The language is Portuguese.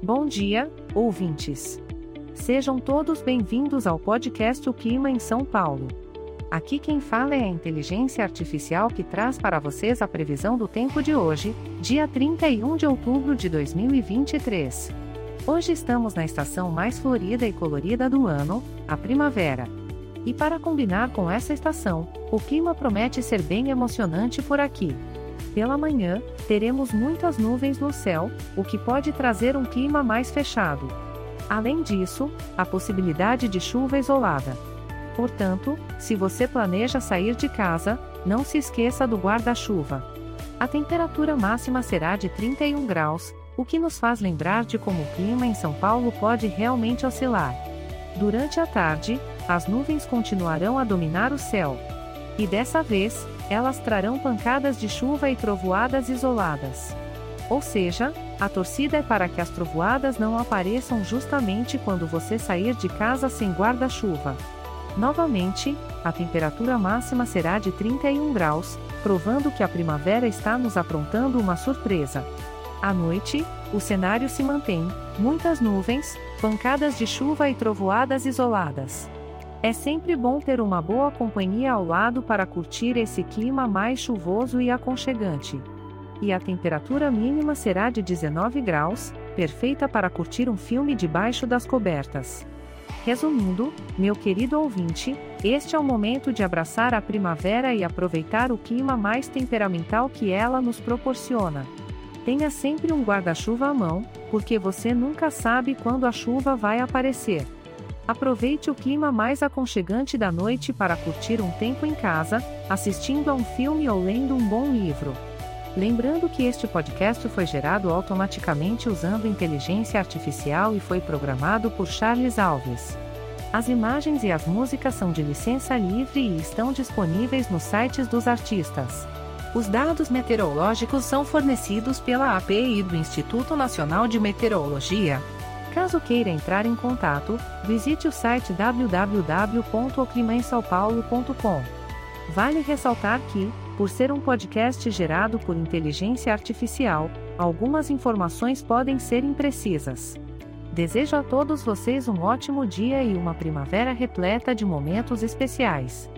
Bom dia, ouvintes. Sejam todos bem-vindos ao podcast O Clima em São Paulo. Aqui quem fala é a inteligência artificial que traz para vocês a previsão do tempo de hoje, dia 31 de outubro de 2023. Hoje estamos na estação mais florida e colorida do ano, a primavera. E para combinar com essa estação, o clima promete ser bem emocionante por aqui. Pela manhã, teremos muitas nuvens no céu, o que pode trazer um clima mais fechado. Além disso, a possibilidade de chuva isolada. Portanto, se você planeja sair de casa, não se esqueça do guarda-chuva. A temperatura máxima será de 31 graus, o que nos faz lembrar de como o clima em São Paulo pode realmente oscilar. Durante a tarde, as nuvens continuarão a dominar o céu. E dessa vez, elas trarão pancadas de chuva e trovoadas isoladas. Ou seja, a torcida é para que as trovoadas não apareçam justamente quando você sair de casa sem guarda-chuva. Novamente, a temperatura máxima será de 31 graus, provando que a primavera está nos aprontando uma surpresa. À noite, o cenário se mantém: muitas nuvens, pancadas de chuva e trovoadas isoladas. É sempre bom ter uma boa companhia ao lado para curtir esse clima mais chuvoso e aconchegante. E a temperatura mínima será de 19 graus, perfeita para curtir um filme debaixo das cobertas. Resumindo, meu querido ouvinte, este é o momento de abraçar a primavera e aproveitar o clima mais temperamental que ela nos proporciona. Tenha sempre um guarda-chuva à mão, porque você nunca sabe quando a chuva vai aparecer. Aproveite o clima mais aconchegante da noite para curtir um tempo em casa, assistindo a um filme ou lendo um bom livro. Lembrando que este podcast foi gerado automaticamente usando inteligência artificial e foi programado por Charles Alves. As imagens e as músicas são de licença livre e estão disponíveis nos sites dos artistas. Os dados meteorológicos são fornecidos pela API do Instituto Nacional de Meteorologia. Caso queira entrar em contato, visite o site www.oclimainsaopaulo.com. Vale ressaltar que, por ser um podcast gerado por inteligência artificial, algumas informações podem ser imprecisas. Desejo a todos vocês um ótimo dia e uma primavera repleta de momentos especiais.